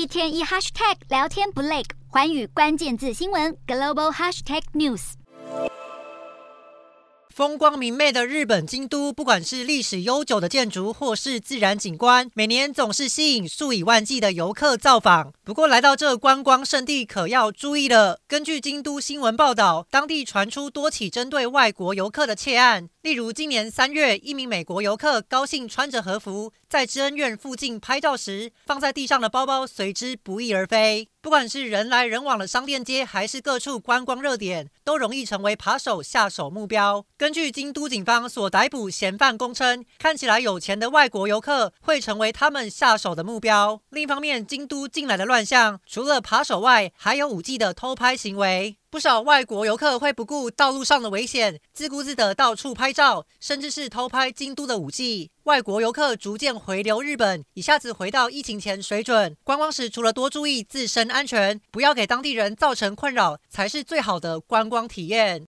一天一 hashtag 聊天不累，环宇关键字新闻 global hashtag news。风光明媚的日本京都，不管是历史悠久的建筑，或是自然景观，每年总是吸引数以万计的游客造访。不过，来到这观光胜地，可要注意了。根据京都新闻报道，当地传出多起针对外国游客的窃案。例如，今年三月，一名美国游客高兴穿着和服在知恩院附近拍照时，放在地上的包包随之不翼而飞。不管是人来人往的商店街，还是各处观光热点，都容易成为扒手下手目标。根据京都警方所逮捕嫌犯供称，看起来有钱的外国游客会成为他们下手的目标。另一方面，京都近来的乱象，除了扒手外，还有舞伎的偷拍行为。不少外国游客会不顾道路上的危险，自顾自的到处拍照，甚至是偷拍京都的舞伎。外国游客逐渐回流日本，一下子回到疫情前水准。观光时除了多注意自身安全，不要给当地人造成困扰，才是最好的观光体验。